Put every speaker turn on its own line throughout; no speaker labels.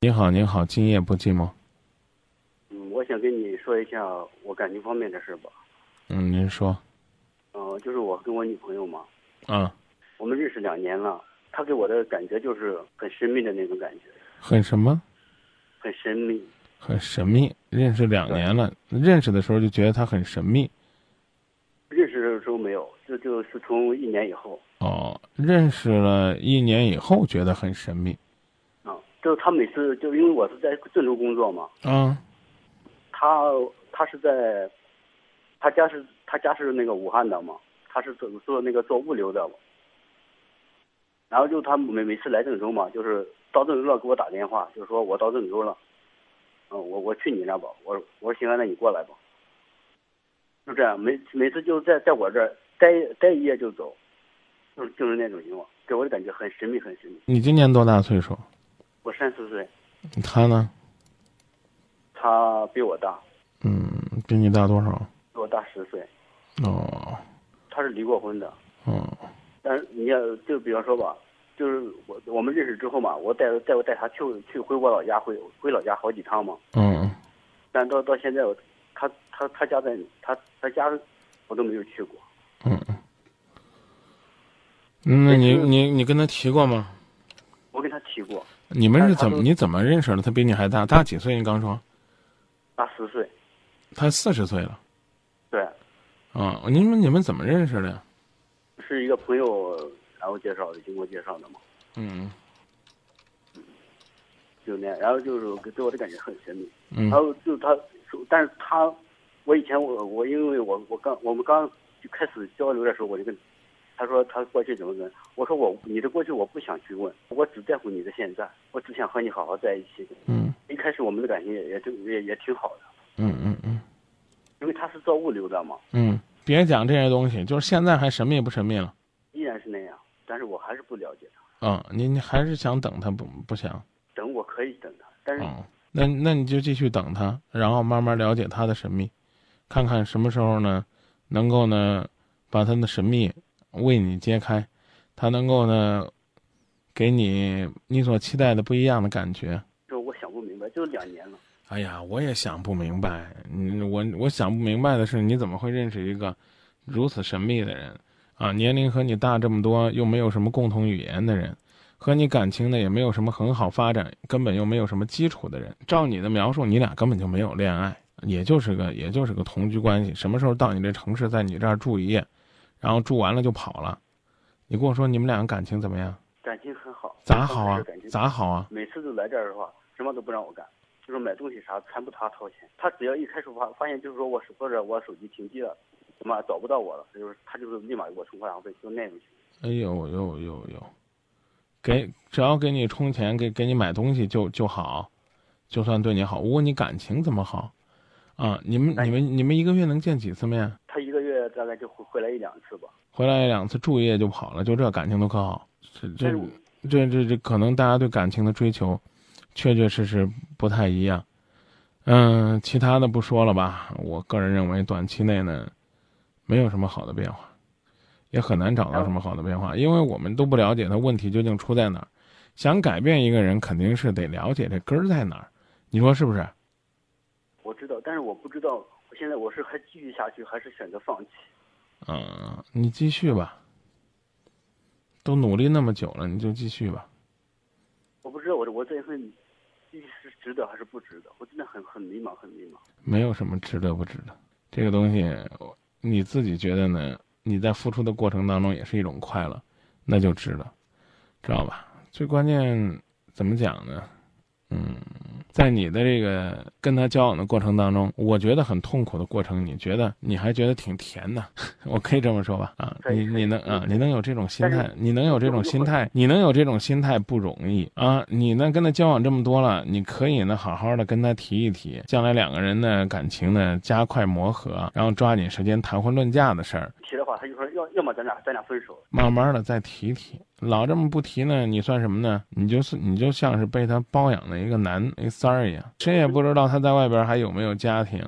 你好，你好，今夜不寂寞。
嗯，我想跟你说一下我感情方面的事吧。
嗯，您说。
哦、就是我跟我女朋友嘛，
啊，
我们认识两年了，她给我的感觉就是很神秘的那种感觉，
很什么？
很神秘。
很神秘。认识两年了，认识的时候就觉得她很神秘。
认识的时候没有，这就是从一年以后
哦，认识了一年以后觉得很神秘。
啊，就是他每次就因为我是在郑州工作嘛，
嗯，
他他是在，他家是他家是那个武汉的嘛，他是做做那个做物流的嘛。然后就他每每次来郑州嘛，就是到郑州了给我打电话，就是说我到郑州了，嗯，我我去你那吧，我我说行啊，那你过来吧。就这样，每每次就在在我这儿待待一夜就走，就是就是那种情况，给我的感觉很神秘，很神秘。
你今年多大岁数？
我三十岁，
他呢？
他比我大，
嗯，比你大多少？
比我大十岁，
哦，
他是离过婚的。
哦，
但是你要就比方说吧，就是我我们认识之后嘛，我带带我带他去去回我老家回回老家好几趟嘛，
嗯，
但到到现在我他他他家在他他家我都没有去过。
嗯，那你你你跟他提过吗？
我跟他提过，
你们是怎么你怎么认识的？他比你还大，大几岁？你刚说
大十岁，
他四十岁了。
对，
啊，你们你们怎么认识的呀？
是一个朋友然后介绍的，经过介绍的嘛，
嗯
就那样，然后就是给对我的感觉很神秘。
嗯
然后就他，但是他，我以前我我因为我我刚我们刚就开始交流的时候，我就跟他说他过去怎么怎么，我说我你的过去我不想去问，我只在乎你的现在，我只想和你好好在一起。
嗯
一开始我们的感情也也就也也挺好的，
嗯嗯嗯
因为他是做物流的嘛，
嗯，别讲这些东西，就是现在还神秘不神秘了？
依然是那样，但是我还是不了解他。
嗯，你你还是想等他不不想？
等我可以等他，但是
嗯，那那你就继续等他，然后慢慢了解他的神秘，看看什么时候呢，能够呢把他的神秘为你揭开，他能够呢给你你所期待的不一样的感觉。
就我想不明白，就两年了。
哎呀，我也想不明白，嗯，我我想不明白的是，你怎么会认识一个如此神秘的人啊？年龄和你大这么多，又没有什么共同语言的人，和你感情呢也没有什么很好发展，根本又没有什么基础的人。照你的描述，你俩根本就没有恋爱，也就是个也就是个同居关系。什么时候到你这城市，在你这儿住一夜，然后住完了就跑了？你跟我说你们两个感情怎么样？
感情很好，
咋好啊？咋好啊？
每次都来这儿的话，什么都不让我干，就是买东西啥全部他掏钱。他只要一开始发发现就是说我手或者我手机停机了，什么找不到我了，就是他就是立马给我充话费，就那种情况。
哎呦呦呦呦，给只要给你充钱，给给你买东西就就好，就算对你好。我问你感情怎么好？啊，你们你们你们一个月能见几次面？
大概就回回来一两次吧。
回来一两次住一夜就跑了，就这感情都可好？这这这这这可能大家对感情的追求，确确实实不太一样。嗯，其他的不说了吧。我个人认为，短期内呢，没有什么好的变化，也很难找到什么好的变化，因为我们都不了解他问题究竟出在哪儿。想改变一个人，肯定是得了解这根儿在哪儿。你说是不是？
我知道，但是我不知道，我现在我是还继续下去，还是选择放弃？
嗯，你继续吧。都努力那么久了，你就继续吧。
我不知道我我这份继续是值得还是不值得，我真的很很迷茫，很迷茫。
没有什么值得不值得，这个东西你自己觉得呢？你在付出的过程当中也是一种快乐，那就值得，知道吧？最关键怎么讲呢？嗯，在你的这个跟他交往的过程当中，我觉得很痛苦的过程，你觉得你还觉得挺甜的，我可以这么说吧？啊，你你能啊，你能有这种心态，你能有这种心态，你能有这种心态不容易啊！你呢跟他交往这么多了，你可以呢好好的跟他提一提，将来两个人的感情呢加快磨合，然后抓紧时间谈婚论嫁的事儿，
提的话，他就说要要么咱俩咱俩分手。
慢慢的再提提。老这么不提呢，你算什么呢？你就是你就像是被他包养的一个男一三儿一样，谁也不知道他在外边还有没有家庭，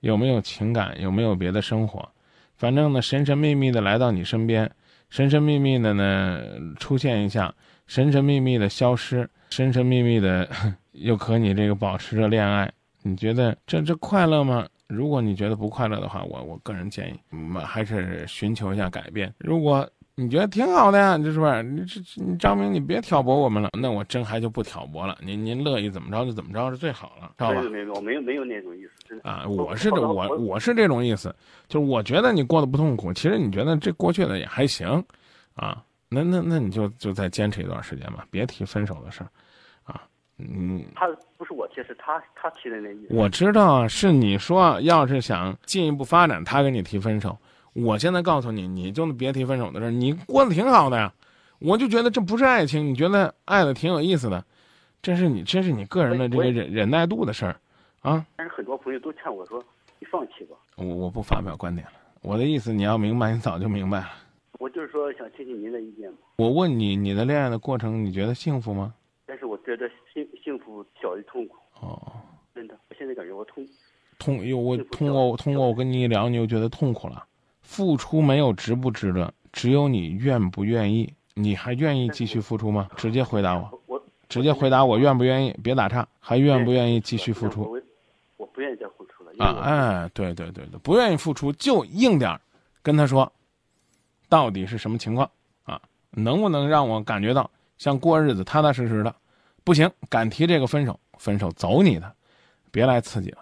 有没有情感，有没有别的生活。反正呢，神神秘秘的来到你身边，神神秘秘的呢出现一下，神神秘秘的消失，神神秘秘的 又和你这个保持着恋爱，你觉得这这快乐吗？如果你觉得不快乐的话，我我个人建议，嗯，还是寻求一下改变。如果你觉得挺好的呀，这是不是？你这你张明，你别挑拨我们了，那我真还就不挑拨了。您您乐意怎么着就怎么着是最好了，知道吧？
没有没有，我没有没有那种意思，真的
啊，我是这我我是这种意思，就是我觉得你过得不痛苦，其实你觉得这过去的也还行，啊，那那那你就就再坚持一段时间吧，别提分手的事儿，啊，嗯。
他不是我提，是他他提的那意思。
我知道啊，是你说要是想进一步发展，他跟你提分手。我现在告诉你，你就别提分手的事儿，你过得挺好的呀。我就觉得这不是爱情，你觉得爱的挺有意思的，这是你这是你个人的这个忍忍耐度的事儿，啊。
但是很多朋友都劝我说，你放弃吧。
我我不发表观点了，我的意思你要明白，你早就明白了。
我就是说想听听您的意见嘛。
我问你，你的恋爱的过程，你觉得幸福吗？
但是我觉得幸幸福小于痛苦。
哦。
真的，我现在感觉我痛。
痛又我通过通过我跟你一聊，你又觉得痛苦了。付出没有值不值得，只有你愿不愿意。你还愿意继续付出吗？直接回答我。
我
直接回答我愿不愿意，别打岔。还愿不愿意继续付出？
我我不愿意再付出了。
啊，哎，对对对对，不愿意付出就硬点儿，跟他说，到底是什么情况啊？能不能让我感觉到像过日子踏踏实实的？不行，敢提这个分手，分手走你的，别来刺激了。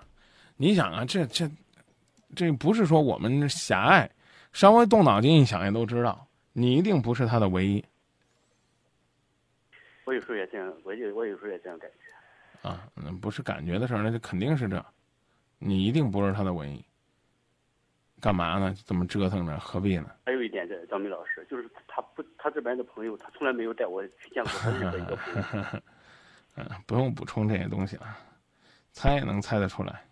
你想啊，这这。这不是说我们狭隘，稍微动脑筋一想也都知道，你一定不是他的唯一。
我有时候也这样，我有我有时候也这样感觉。
啊，那不是感觉的事儿，那就肯定是这，你一定不是他的唯一。干嘛呢？这么折腾着，何必呢？
还有一点，这张明老师，就是他不，他这边的朋友，他从来没有带我去见过他任何一个朋友。
嗯，不用补充这些东西了，猜也能猜得出来。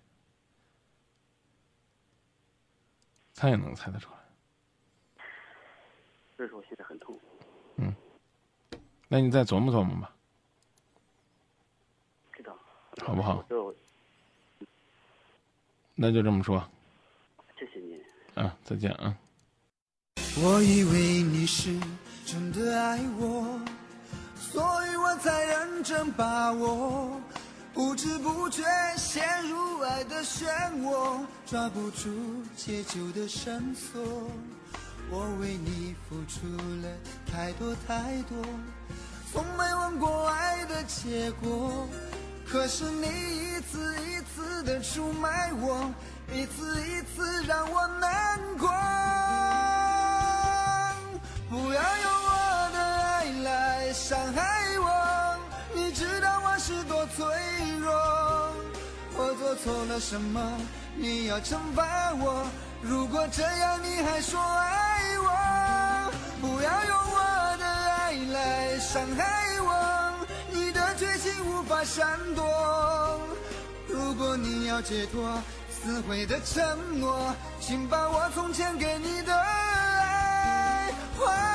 他也能猜得出来，
所以说我现在很痛。
嗯，那你再琢磨琢磨吧。
知道。
好不好？那就这么说。
谢谢你。
啊，再见啊。
我以为你是真的爱我，所以我才认真把握。不知不觉陷入爱的漩涡，抓不住解救的绳索。我为你付出了太多太多，从没问过爱的结果。可是你一次一次的出卖我，一次一次让我难过。不要用我的爱来伤害我，你知道我是多脆弱。我做错了什么？你要惩罚我？如果这样你还说爱，不要用我的爱来伤害我，你的决心无法闪躲。如果你要解脱，撕毁的承诺，请把我从前给你的爱还。